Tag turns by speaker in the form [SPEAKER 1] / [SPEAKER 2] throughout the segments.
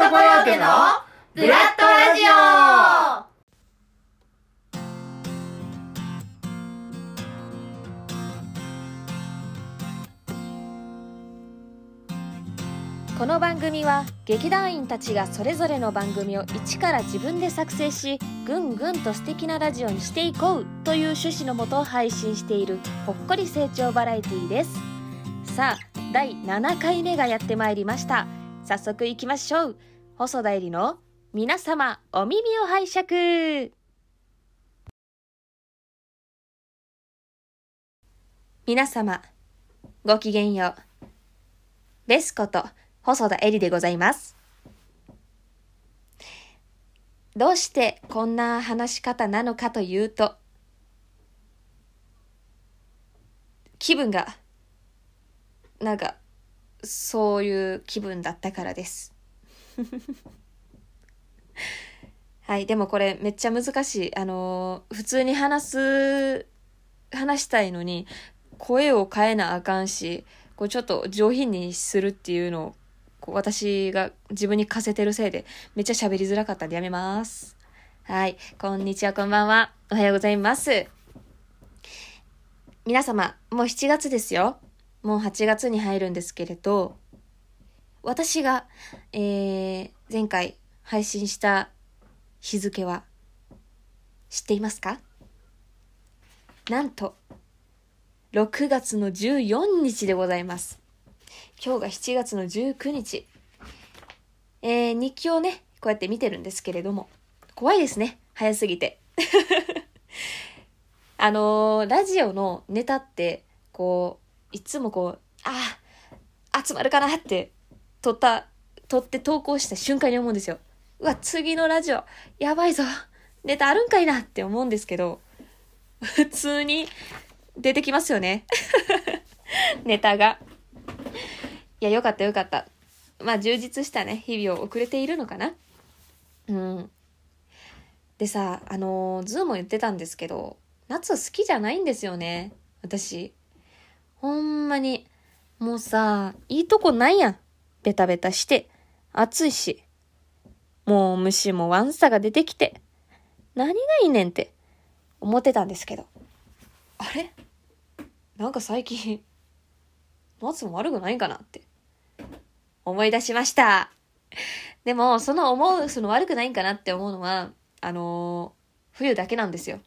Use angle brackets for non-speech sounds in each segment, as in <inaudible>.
[SPEAKER 1] トコヨーテのブラッドラジオ。
[SPEAKER 2] この番組は劇団員たちがそれぞれの番組を一から自分で作成しぐんぐんと素敵なラジオにしていこうという趣旨のもと配信しているほっこり成長バラエティーです。さあ第7回目がやってまいりました。早速いきましょう。細田絵里の皆様お耳を拝借。皆様ごきげんよう。ベスこと細田絵里でございます。どうしてこんな話し方なのかというと、気分が、なんか、そういう気分だったからです。<laughs> はい、でもこれめっちゃ難しい。あのー普通に話す、話したいのに、声を変えなあかんし、こうちょっと上品にするっていうのをこう私が自分に課せてるせいでめっちゃ喋りづらかったんでやめます。はい。こんにちは、こんばんは。おはようございます。皆様、もう7月ですよ。もう8月に入るんですけれど、私が、えー、前回配信した日付は知っていますか？なんと、6月の14日でございます。今日が7月の19日。えー、日記をね、こうやって見てるんですけれども、怖いですね。早すぎて。<laughs> あのーラジオのネタって、こう、いつもこう、ああ、集まるかなって、撮った、撮って投稿した瞬間に思うんですよ。うわ、次のラジオ、やばいぞ。ネタあるんかいなって思うんですけど、普通に出てきますよね。<laughs> ネタが。いや、よかったよかった。まあ、充実したね、日々を送れているのかな。うん。でさ、あのズーも言ってたんですけど、夏好きじゃないんですよね。私。ほんまに。もうさ、いいとこないやん。ベタベタして。暑いし。もう虫もワンサが出てきて。何がいいねんって思ってたんですけど。あれ？なんか最近、夏も悪くないんかなって思い出しました。でも、その思う、その悪くないんかなって思うのは、あのー冬だけなんですよ。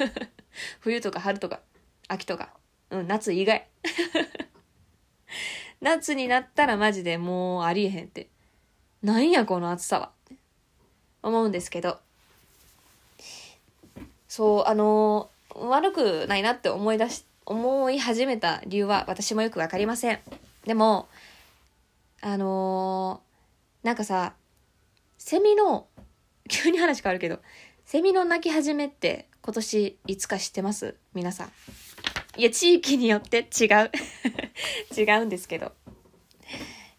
[SPEAKER 2] <laughs> 冬とか春とか秋とか、うん、夏以外。<laughs> 夏になったらマジでもうありえへんって。なんやこの暑さは。って思うんですけど。そう、あのー悪くないなって思い出し、思い始めた理由は私もよくわかりません。でも、あのーなんかさ、セミの、<laughs> 急に話変わるけど、セミの鳴き始めって今年いつか知ってます？皆さん。いや、地域によって違う。<laughs> 違うんですけど。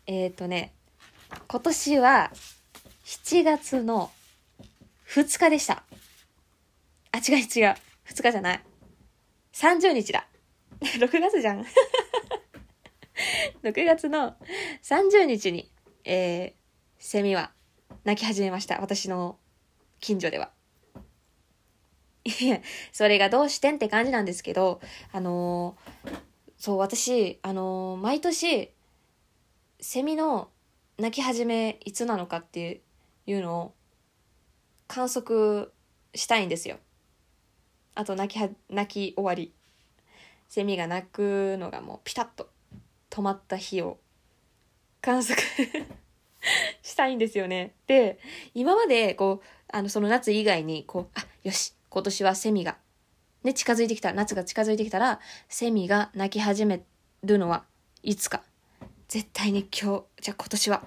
[SPEAKER 2] えっ、ー、とね、今年は7月の2日でした。あ、違う違う。2日じゃない。30日だ。<laughs> 6月じゃん。<laughs> 6月の30日に、えー、セミは鳴き始めました。私の近所では。それがどうしてんって感じなんですけど、あのーそう、私、あのー毎年、セミの鳴き始めいつなのかっていうのを観測したいんですよ。あと、鳴きは、鳴き終わり。セミが鳴くのがもうピタッと止まった日を観測 <laughs> したいんですよね。で、今まで、こう、あの、その夏以外に、こう、あ、よし、今年はセミが、ね、近づいてきた、夏が近づいてきたら、セミが鳴き始めるのはいつか。絶対に今日、じゃあ今年は、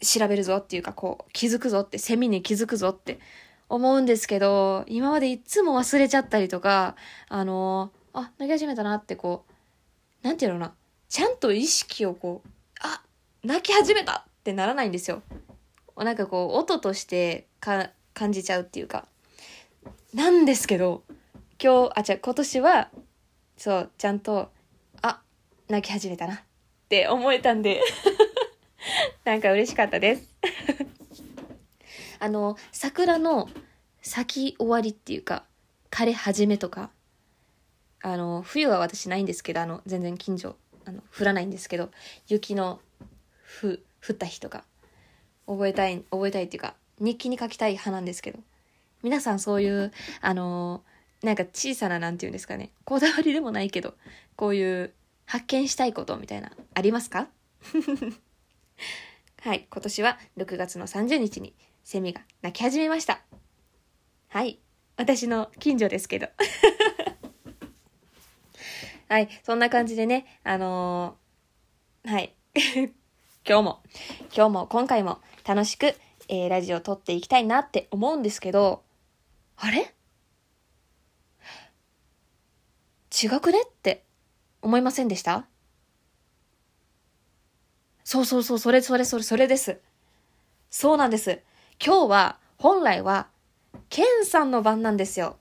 [SPEAKER 2] 調べるぞっていうか、こう、気づくぞって、セミに気づくぞって思うんですけど、今までいつも忘れちゃったりとか、あのあ、鳴き始めたなってこう、なんていうのな、ちゃんと意識をこう、あ、泣き始めたってならないんですよ。なんかこう、音としてか感じちゃうっていうか。なんですけど、今日、あ、じゃ今年は、そう、ちゃんと、あ、泣き始めたなって思えたんで、<laughs> なんか嬉しかったです。<laughs> あの、桜の咲き終わりっていうか、枯れ始めとか、あの、冬は私ないんですけど、あの、全然近所、あの、降らないんですけど、雪のふ、降った日とか、覚えたい、覚えたいっていうか、日記に書きたい派なんですけど、皆さんそういう、あの、なんか小さな、なんていうんですかね、こだわりでもないけど、こういう発見したいことみたいな、ありますか？<laughs> はい、今年は6月の30日にセミが鳴き始めました。はい、私の近所ですけど。<laughs> はい、そんな感じでね、あのーはい、<laughs> 今日も、今日も今回も楽しく、えーラジオを撮っていきたいなって思うんですけど、あれ？違くね？って思いませんでした？そうそうそう、それそれそれそれです。そうなんです。今日は、本来は、ケンさんの番なんですよ。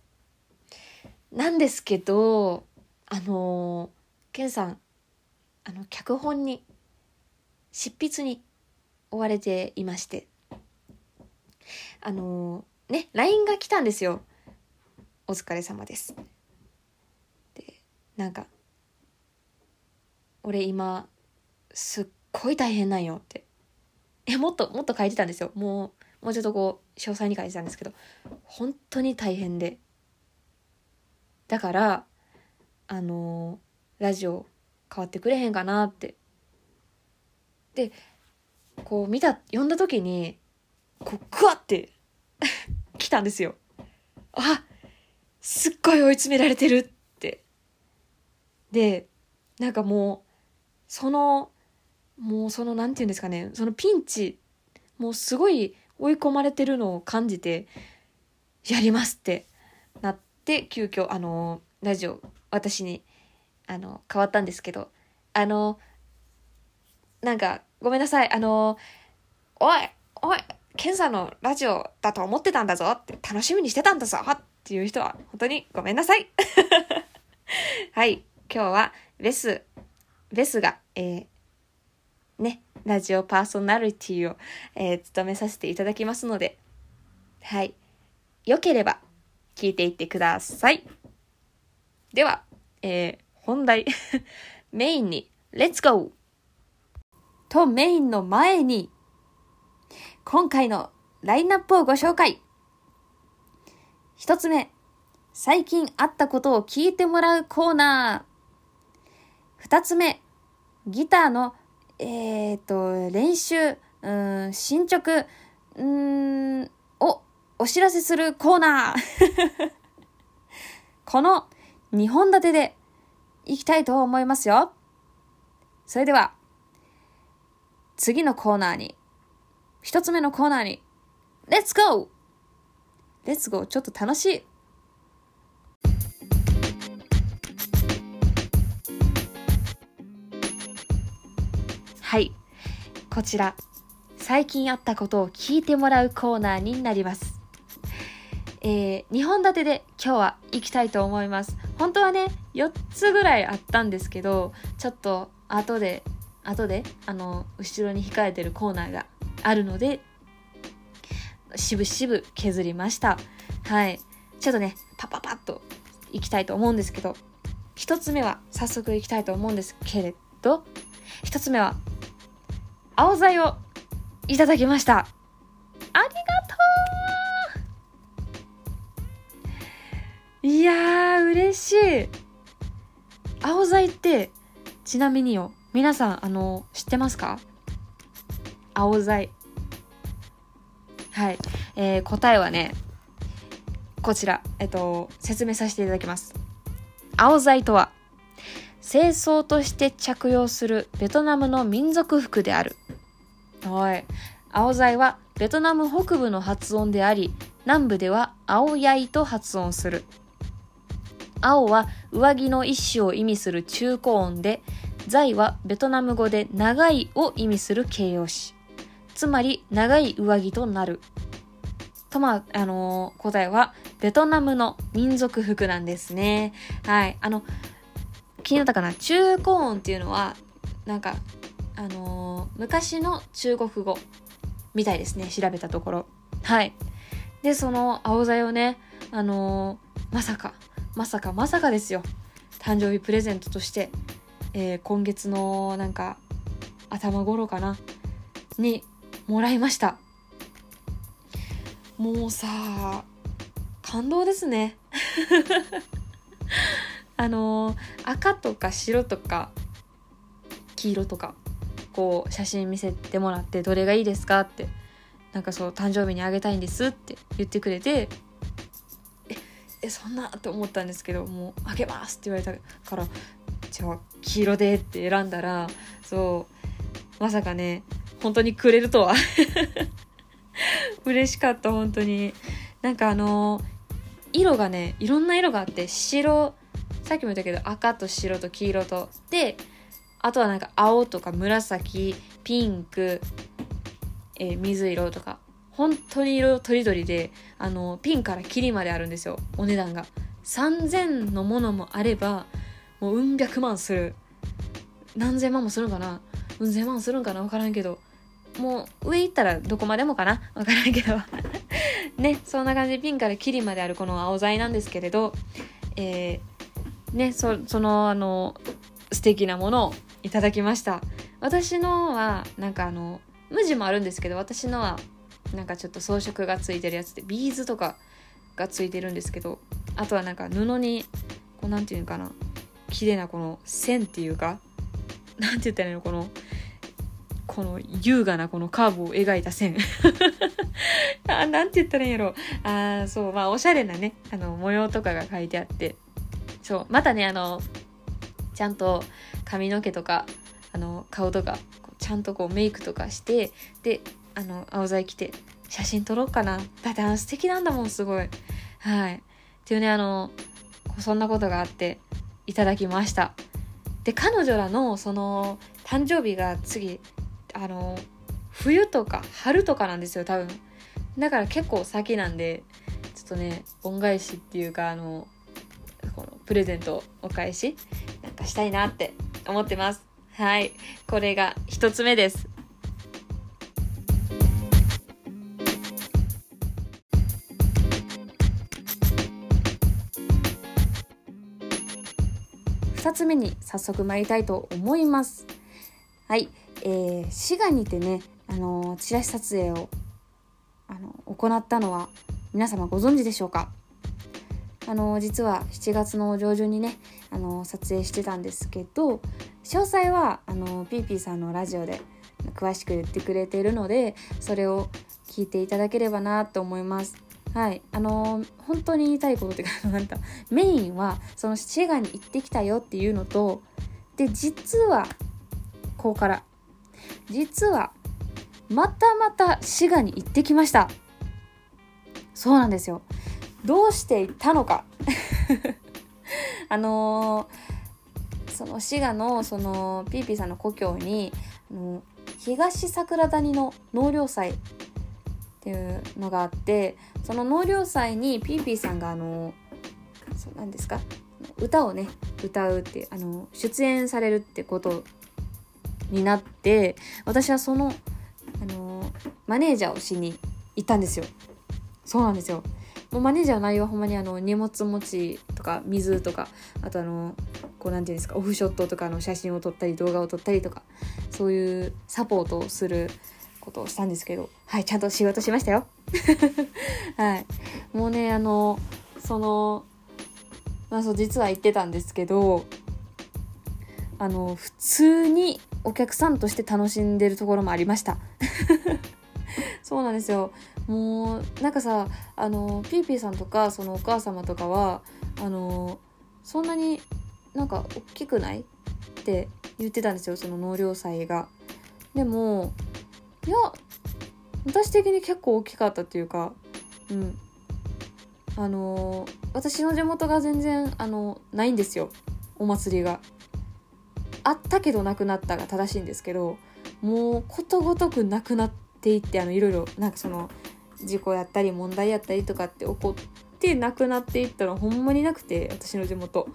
[SPEAKER 2] なんですけど、あのーケンさん、あの、脚本に、執筆に追われていまして、あのね、LINE が来たんですよ。お疲れ様です。で、なんか、俺今、すっごい大変なんよって。え、もっと、もっと書いてたんですよ。もう、もうちょっとこう、詳細に書いてたんですけど、本当に大変で。だから、あのーラジオ変わってくれへんかなって。で、こう見た、読んだ時に、こう、グワって来たんですよ。あすっごい追い詰められてるって。で、なんかもう、その、もうその、なんていうんですかね、そのピンチ、もうすごい追い込まれてるのを感じて、やりますってなって、急遽、あの、ラジオ、私に、あの、変わったんですけど、あの、なんか、ごめんなさい、あの、おい、おい、ケンさんのラジオだと思ってたんだぞって、楽しみにしてたんだぞっていう人は、本当にごめんなさい。<laughs> はい、今日は、ベス、ベスが、えー、ね、ラジオパーソナリティを、えー務めさせていただきますので、はい。よければ、聞いていってください。では、えー本題、<laughs> メインに、レッツゴーとメインの前に、今回のラインナップをご紹介。一つ目、最近あったことを聞いてもらうコーナー。二つ目、ギターの、えー、と、練習、うん、進捗、うん、をお知らせするコーナー。<laughs> この2本立てでいきたいと思いますよ。それでは、次のコーナーに、一つ目のコーナーに、レッツゴーレッツゴーちょっと楽しい。はい。こちら、最近あったことを聞いてもらうコーナーになります。えー、2本立てで今日は行きたいと思います。本当はね、4つぐらいあったんですけど、ちょっと後で、後で、あの、後ろに控えてるコーナーがあるので、しぶしぶ削りました。はい。ちょっとね、パパパッと行きたいと思うんですけど、一つ目は早速行きたいと思うんですけれど、一つ目は、青剤をいただきました。ありがとういやー、嬉しい。青剤って、ちなみによ、皆さん、あの、知ってますか？青剤。はい。えー答えはね、こちら、えっと、説明させていただきます。青剤とは、清掃として着用するベトナムの民族服である。はい。青剤はベトナム北部の発音であり、南部では青やいと発音する。青は上着の一種を意味する中高音で、在はベトナム語で長いを意味する形容詞。つまり長い上着となる。とまあ、あのー答えはベトナムの民族服なんですね。はい。あの、気になったかな？中高音っていうのは、なんか、あのー昔の中国語みたいですね。調べたところ。はい。でその青材をね。あのーまさかまさかまさかですよ。誕生日プレゼントとして、えー今月のなんか頭頃かな？にもらいました。もうさ感動ですね。<laughs> あの赤とか白とか黄色とかこう写真見せてもらってどれがいいですかってなんかそう誕生日にあげたいんですって言ってくれてええそんなって思ったんですけどもうあげますって言われたからじゃあ黄色でって選んだらそうまさかね本当にくれるとは。<laughs> 嬉しかった本当に。なんかあの色がねいろんな色があって白さっきも言ったけど赤と白と黄色と。であとはなんか青とか紫ピンク、えー水色とか。本当に色とりどりであのピンからキリまであるんですよお値段が。3000のものもあればもううん百万する。何千万もするんかな。うん千万するんかな分からんけど。もう上行ったらどこまでもかな？分からんけど。<laughs> ねそんな感じ。でピンからキリまであるこの青材なんですけれど。えーねそそのあの素敵なものをいただきました。私のはなんかあの無地もあるんですけど私のはなんかちょっと装飾がついてるやつでビーズとかがついてるんですけどあとはなんか布にこうなんていうのかな綺麗なこの線っていうかなんて言ったらいいの？このこの優雅なこのカーブを描いた線。<laughs> あなんて言ったらいいんやろ。あそうまあおしゃれなねあの模様とかが書いてあって。そうまたねあのちゃんと髪の毛とかあの顔とかちゃんとこうメイクとかしてであの青材着て写真撮ろうかな。だってあの素敵なんだもんすごい。はい。っていうねあのそんなことがあっていただきました。で彼女らのその誕生日が次あの冬とか春とかなんですよ多分。だから結構先なんでちょっとね恩返しっていうかあのこのプレゼントお返しなんかしたいなって思ってます。はい。これが一つ目です。2つ目に早速参りたいと思います。はい、えー、滋賀にてね、あのーチラシ撮影を、あの行ったのは皆様ご存知でしょうか？あのー実は7月の上旬にね、あの撮影してたんですけど詳細はあのピーピーさんのラジオで詳しく言ってくれてるのでそれを聞いていただければなと思います。はい、あのー本当に言いたいことっていうかなんかメインはその滋賀に行ってきたよっていうのとで実はここから実はまたまた滋賀に行ってきました。そうなんですよ。どうして行ったのか。<laughs> あのーその滋賀のそのピーピーさんの故郷にあの東桜谷の納涼祭っていうのがあってその納涼祭にピーピーさんがあのそうなんですか？歌をね歌うってあの出演されるってことになって私はそのあのマネージャーをしに行ったんですよ。そうなんですよ。もうマネージャーの内容はほんまにあの荷物持ちとか水とかあとあのこうなんていうんですかオフショットとかの写真を撮ったり動画を撮ったりとかそういうサポートをすることをしたんですけどはいちゃんと仕事しましたよ。<laughs> はい。もうねあのそのまあそう実は言ってたんですけどあの普通にお客さんとして楽しんでるところもありました。<laughs> そうなんですよ。もうなんかさあのピーピーさんとかそのお母様とかはあのそんなになんか大きくないって言ってたんですよその納涼祭が。でもいや私的に結構大きかったっていうかうん。あの私の地元が全然あのないんですよお祭りが。あったけどなくなったが正しいんですけどもうことごとくなくなっていってあのいろいろなんかその事故やったり問題やったりとかって起こってなくなっていったらほんまになくて私の地元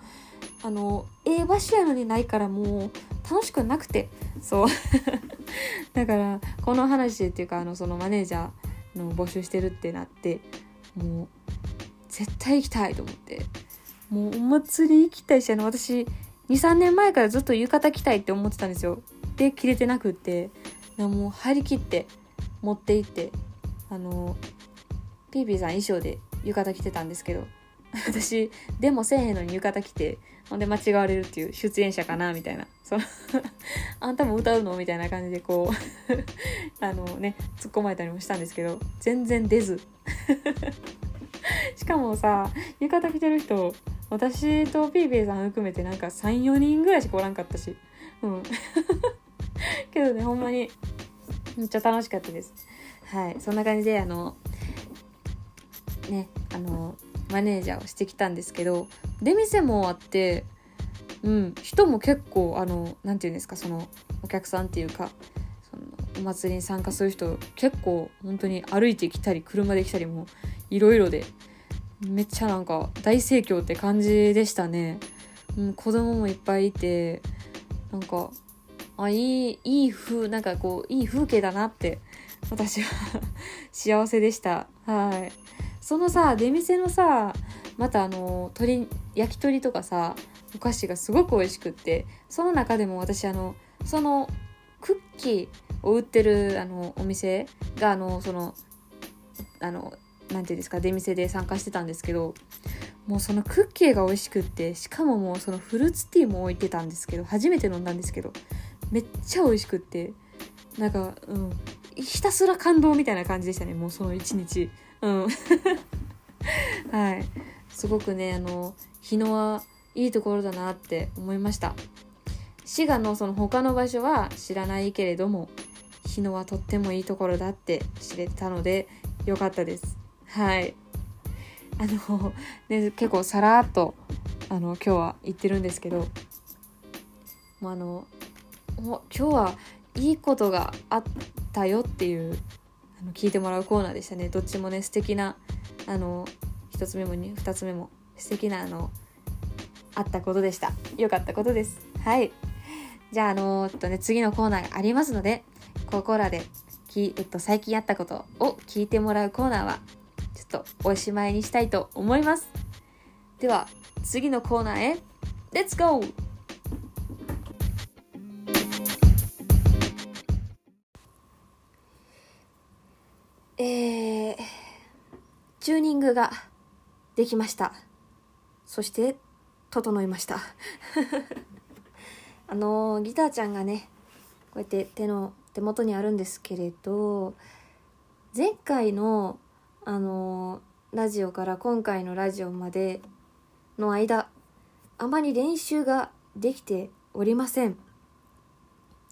[SPEAKER 2] あの、ええ場所やのにないからもう楽しくなくて、そう。<laughs> だから、この話っていうか、あの、そのマネージャーの募集してるってなって、もう、絶対行きたいと思って。もうお祭り行きたいし、あの、私、2、3年前からずっと浴衣着たいって思ってたんですよ。で、着れてなくって、もう張り切って持って行って、あの、ピーピーさん衣装で浴衣着てたんですけど、私、でもせえへんのに浴衣着て、ほんで間違われるっていう出演者かなみたいな。そのあんたも歌うの？みたいな感じでこう <laughs> あのね、突っ込まれたりもしたんですけど、全然出ず。<laughs> しかもさ、浴衣着てる人、私とピーピーさん含めてなんか3、4人ぐらいしかおらんかったし。うん。<laughs> けどね、ほんまに、めっちゃ楽しかったです。はい。そんな感じで、あの、ね、あの、マネージャーをしてきたんですけど出店もあってうん人も結構あの何て言うんですかそのお客さんっていうかそのお祭りに参加する人結構本当に歩いてきたり車で来たりもいろいろでめっちゃなんか大盛況って感じでしたね、うん、子供もいっぱいいてなんかあいいいい風なんかこういい風景だなって私は <laughs> 幸せでした。はい。そのさ出店のさまたあの鶏焼き鳥とかさお菓子がすごく美味しくってその中でも私あのそのクッキーを売ってるあのお店があのそのあの何て言うんですか出店で参加してたんですけどもうそのクッキーが美味しくってしかももうそのフルーツティーも置いてたんですけど初めて飲んだんですけどめっちゃ美味しくってなんかうんひたすら感動みたいな感じでしたねもうその一日。うん。<laughs> はい。すごくねあの日野はいいところだなって思いました。滋賀のその他の場所は知らないけれども日野はとってもいいところだって知れたのでよかったです。はい。あの、ね、結構さらっとあの今日は言ってるんですけどもうあの今日はいいことがあったよっていうあの聞いてもらうコーナーでしたね。どっちもね素敵なあの1つ目も2つ目も素敵なあのあったことでした。良かったことです。はい。じゃああのー、っとね次のコーナーがありますのでここらでき、えっと、最近あったことを聞いてもらうコーナーはとおしまいにしたいと思いますでは次のコーナーへレッツゴーえー、チューニングができました。そして、整いました。<laughs> あの、ギターちゃんがね、こうやって手の、手元にあるんですけれど、前回の、あの、ラジオから今回のラジオまでの間、あまり練習ができておりません。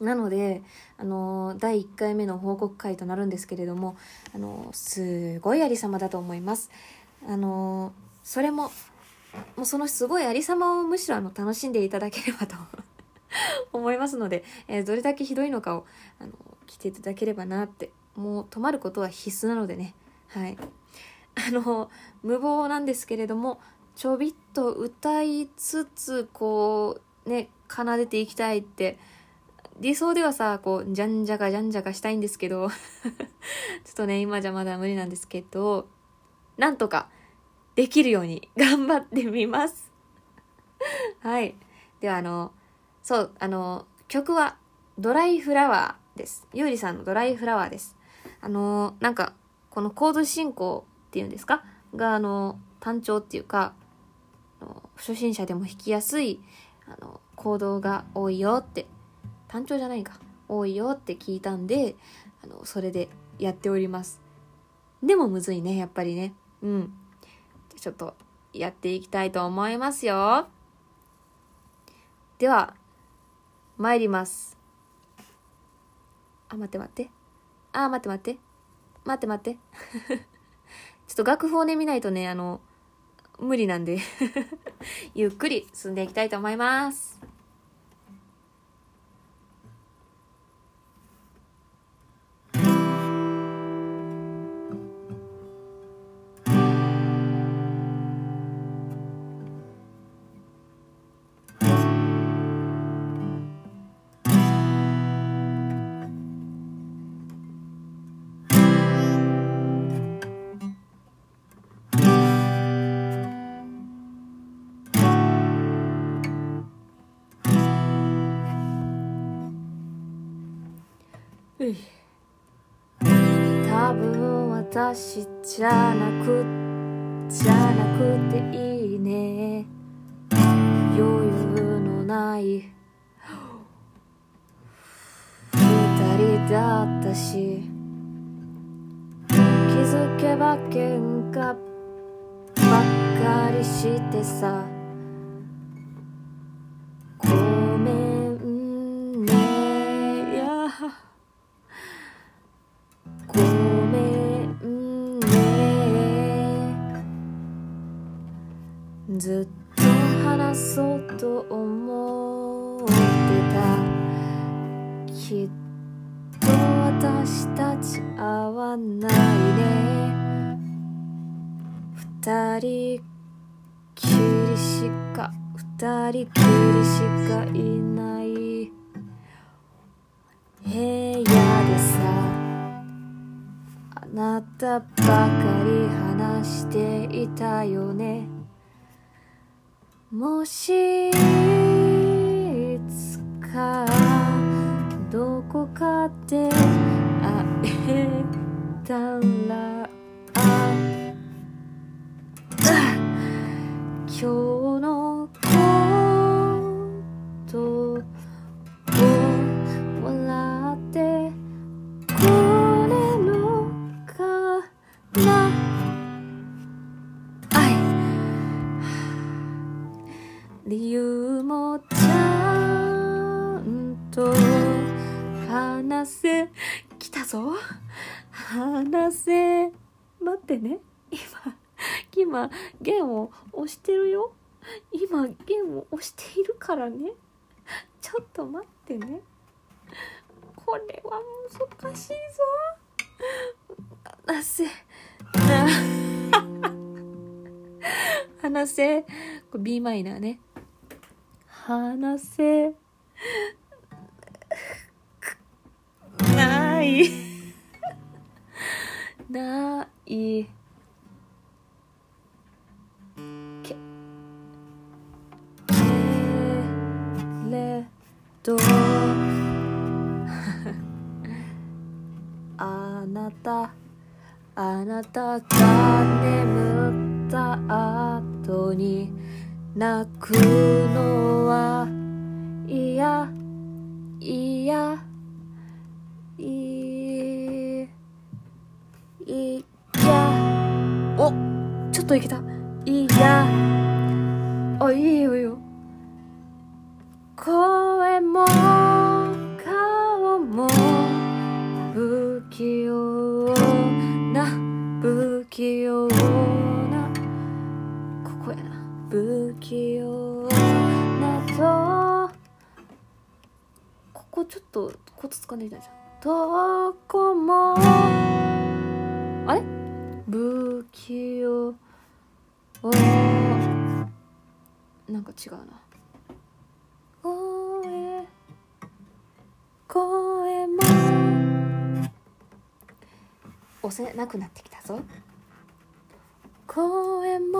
[SPEAKER 2] なので、あの、第1回目の報告会となるんですけれども、あの、すごいありさまだと思います。あの、それも、もうそのすごいありさまをむしろあの楽しんでいただければと思いますので、えどれだけひどいのかを、あの聞いていただければなって、もう止まることは必須なのでね、はい。あの、無謀なんですけれども、ちょびっと歌いつつ、こう、ね、奏でていきたいって、理想ではさ、こう、じゃんじゃかじゃんじゃかしたいんですけど <laughs> ちょっとね、今じゃまだ無理なんですけど、なんとかできるように頑張ってみますはい。では、あの、そう、あの、曲はドライフラワーです。ゆうりさんのドライフラワーです。あの、なんか、このコード進行っていうんですか？が、あの、単調っていうか、初心者でも弾きやすい、あの、コードが多いよって単調じゃないか。多いよって聞いたんであのそれでやっております。でもむずいねやっぱりね。うん。ちょっとやっていきたいと思いますよ。では参ります。あ待って待って。あ待って待って。待って待って。<laughs> ちょっと楽譜をね見ないとねあの無理なんで。<laughs> ゆっくり進んでいきたいと思います。い多分私じゃなくじゃなくていいね。余裕のない。二人だったし。気づけば喧嘩ばっかりしてさ。でさ。あなたばかり話していたよね。もしいつかどこかで会えたら。<coughs> 今日今弦を押してるよ。今弦を押しているからね。ちょっと待ってね。これは難しいぞ。話せ。な <laughs> 話せ。これ b マイナーね。話せ。ない。<laughs> ない。ど <laughs> あなたあなたが眠った後に泣くのは嫌嫌いいや。おちょっといけた。いや。あいいよいいよ声も顔も不器用な不器用なここやな不器用なとここちょっとコツつかんでいたじゃんどこもあれ不器用なんか違うな声も押せなくなってきたぞ。声も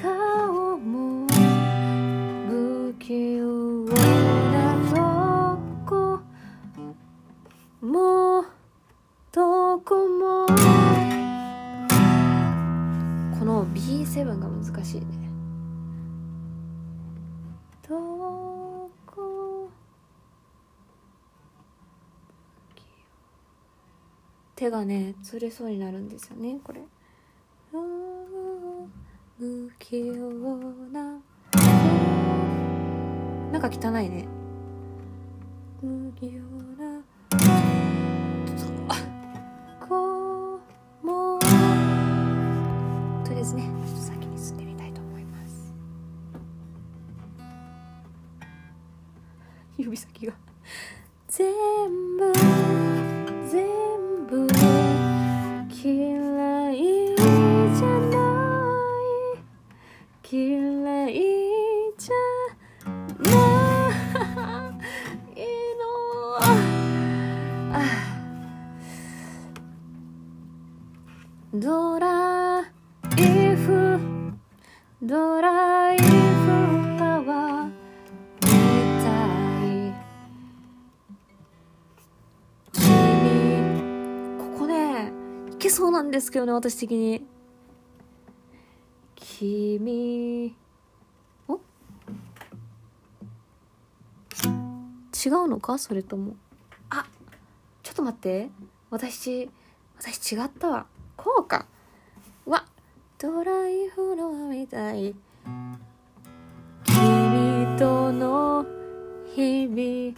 [SPEAKER 2] 顔も不器用なとこもどこも。この B7 が難しいね。どこ手がねつれそうになるんですよねこれ。不器用な。なんか汚いね。不器用な。こもとりあえずねちょっと先に進んでみたいと思います。指先が。全部全部。嫌いじゃないの。<laughs> ドライフドライフパワーみたい。君ここねいけそうなんですけどね私的に。君、お？違うのか？それとも。あ、ちょっと待って。私、私違ったわ。こうか。わ、ドライフラワーみたい。君との日々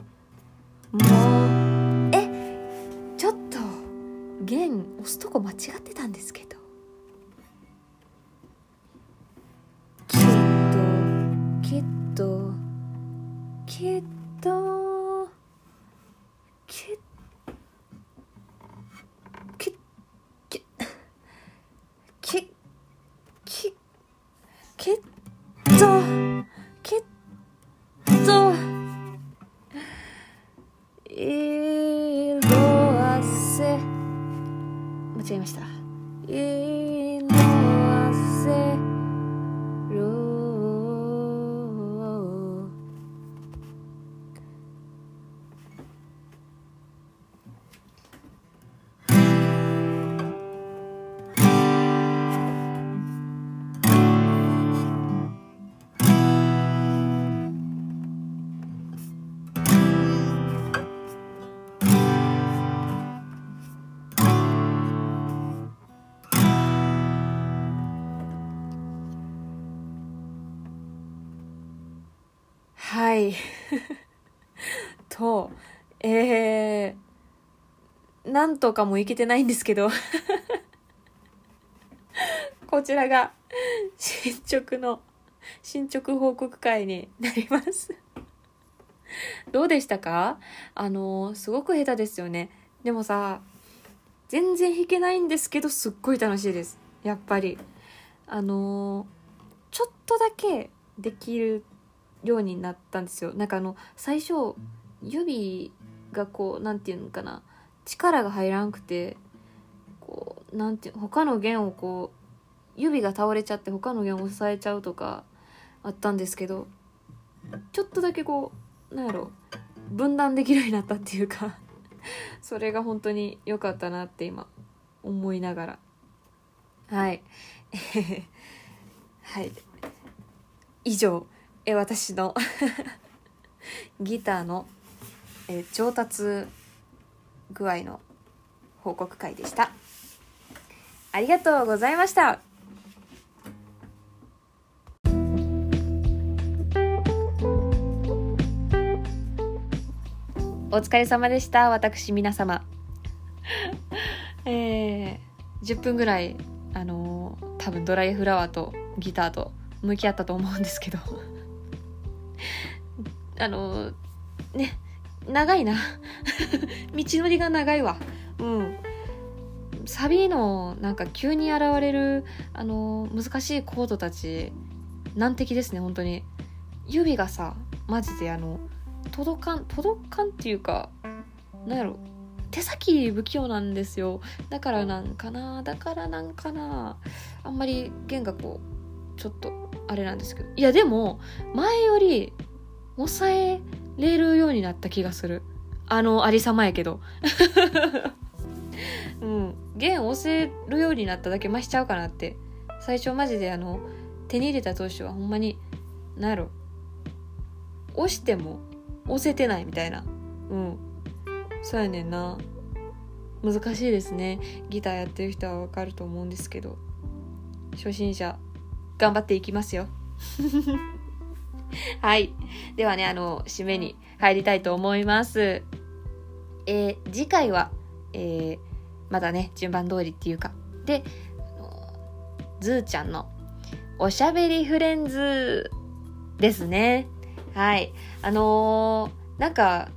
[SPEAKER 2] もえ？ちょっと弦押すとこ間違ってたんですけどー、なんとかもいけてないんですけど、<laughs> こちらが進捗の、進捗報告会になります。どうでしたか？あの、すごく下手ですよね。でもさ、全然弾けないんですけど、すっごい楽しいです。やっぱり。あの、ちょっとだけできるようになったんですよなんかあの最初指がこうなんていうのかな力が入らんくてこうなんて他の弦をこう指が倒れちゃって他の弦を押さえちゃうとかあったんですけどちょっとだけこうなんやろ分断できるようになったっていうか <laughs> それが本当に良かったなって今思いながら。はい。<laughs> はい。以上。え私の <laughs> ギターのえ上達具合の報告会でした。ありがとうございました。お疲れ様でした。私皆様。<laughs> えー、10分ぐらいあのー多分ドライフラワーとギターと向き合ったと思うんですけど。<laughs> あのね。長いな。<laughs> 道のりが長いわ。うん。サビのなんか急に現れるあの難しいコードたち難敵ですね本当に。指がさマジであの届かん届かんっていうかなんやろ。手先不器用なんですよ。だからなんかなだからなんかなあんまり弦がこうちょっとあれなんですけど。いやでも前より抑えれるようになった気がする。あのありさまやけど。<laughs> うん。弦押せるようになっただけ増しちゃうかなって。最初マジであの手に入れた当初はほんまになんやろ。押しても押せてないみたいな。うん。そうやねんな。難しいですね。ギターやってる人はわかると思うんですけど。初心者頑張っていきますよ。<laughs> <laughs> はい。ではねあの締めに入りたいと思います。えー次回は、えーまだね順番通りっていうか。であのズーちゃんのおしゃべりフレンズですね。はい。あのーなんか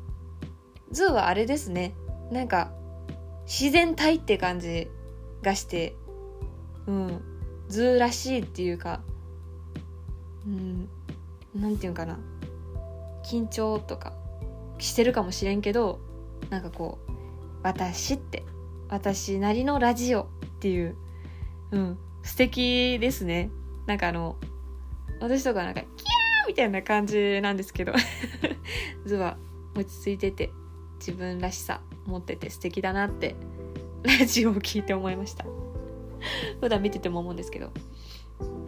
[SPEAKER 2] ズーはあれですね。なんか自然体って感じがしてうん。ズーらしいっていうか。うん。なんていうんかな緊張とかしてるかもしれんけどなんかこう私って私なりのラジオっていううん素敵ですねなんかあの私とかなんかキャーみたいな感じなんですけど <laughs> ズは落ち着いてて自分らしさ持ってて素敵だなってラジオを聞いて思いました。<laughs> 普段見てても思うんですけど。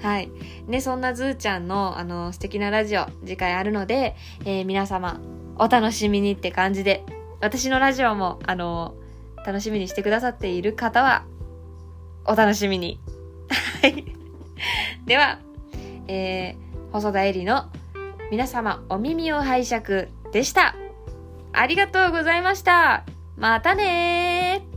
[SPEAKER 2] はい。ね、そんなズーちゃんの、あの、素敵なラジオ、次回あるので、えー皆様、お楽しみにって感じで、私のラジオも、あの、楽しみにしてくださっている方は、お楽しみに。はい。では、えー、細田絵里の皆様お耳を拝借でした。ありがとうございました。またねー